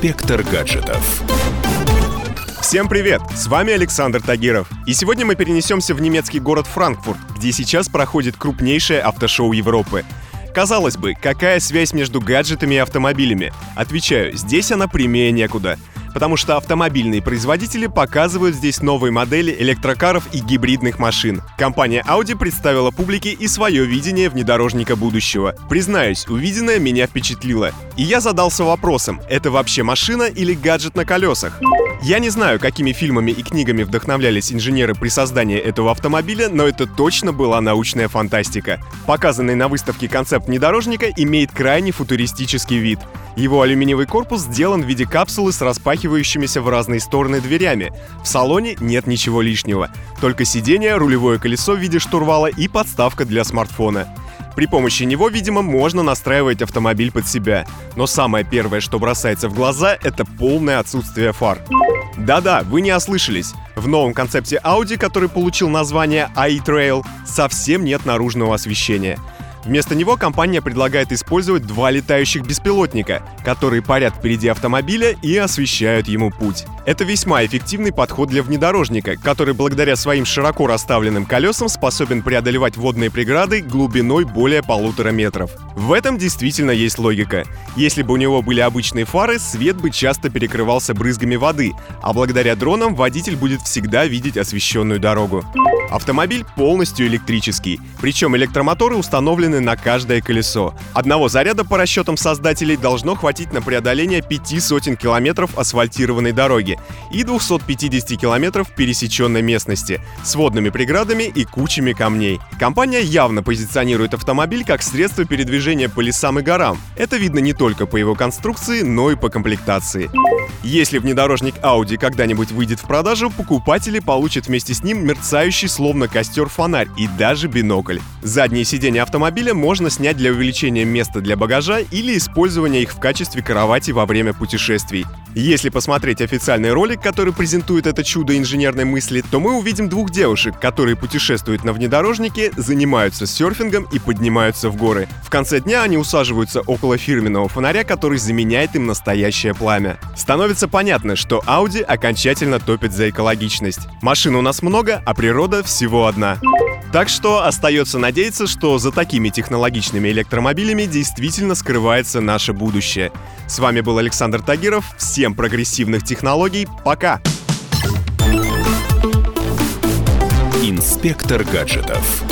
Инспектор гаджетов. Всем привет! С вами Александр Тагиров. И сегодня мы перенесемся в немецкий город Франкфурт, где сейчас проходит крупнейшее автошоу Европы. Казалось бы, какая связь между гаджетами и автомобилями? Отвечаю, здесь она прямее некуда потому что автомобильные производители показывают здесь новые модели электрокаров и гибридных машин. Компания Audi представила публике и свое видение внедорожника будущего. Признаюсь, увиденное меня впечатлило. И я задался вопросом, это вообще машина или гаджет на колесах? Я не знаю, какими фильмами и книгами вдохновлялись инженеры при создании этого автомобиля, но это точно была научная фантастика. Показанный на выставке концепт внедорожника имеет крайне футуристический вид. Его алюминиевый корпус сделан в виде капсулы с распахивающимися в разные стороны дверями. В салоне нет ничего лишнего. Только сиденье, рулевое колесо в виде штурвала и подставка для смартфона. При помощи него, видимо, можно настраивать автомобиль под себя. Но самое первое, что бросается в глаза, это полное отсутствие фар. Да-да, вы не ослышались. В новом концепте Audi, который получил название i-Trail, совсем нет наружного освещения. Вместо него компания предлагает использовать два летающих беспилотника, которые парят впереди автомобиля и освещают ему путь. Это весьма эффективный подход для внедорожника, который благодаря своим широко расставленным колесам способен преодолевать водные преграды глубиной более полутора метров. В этом действительно есть логика. Если бы у него были обычные фары, свет бы часто перекрывался брызгами воды, а благодаря дронам водитель будет всегда видеть освещенную дорогу. Автомобиль полностью электрический, причем электромоторы установлены на каждое колесо. Одного заряда по расчетам создателей должно хватить на преодоление пяти сотен километров асфальтированной дороги и 250 километров пересеченной местности с водными преградами и кучами камней. Компания явно позиционирует автомобиль как средство передвижения по лесам и горам. Это видно не только по его конструкции, но и по комплектации. Если внедорожник Audi когда-нибудь выйдет в продажу, покупатели получат вместе с ним мерцающий словно костер фонарь и даже бинокль. Задние сиденья автомобиля можно снять для увеличения места для багажа или использования их в качестве кровати во время путешествий. Если посмотреть официальный ролик, который презентует это чудо инженерной мысли, то мы увидим двух девушек, которые путешествуют на внедорожнике, занимаются серфингом и поднимаются в горы. В конце дня они усаживаются около фирменного фонаря, который заменяет им настоящее пламя. Становится понятно, что Audi окончательно топит за экологичность. Машин у нас много, а природа всего одна. Так что остается надеяться, что за такими технологичными электромобилями действительно скрывается наше будущее. С вами был Александр Тагиров. Всем прогрессивных технологий. Пока! Инспектор гаджетов.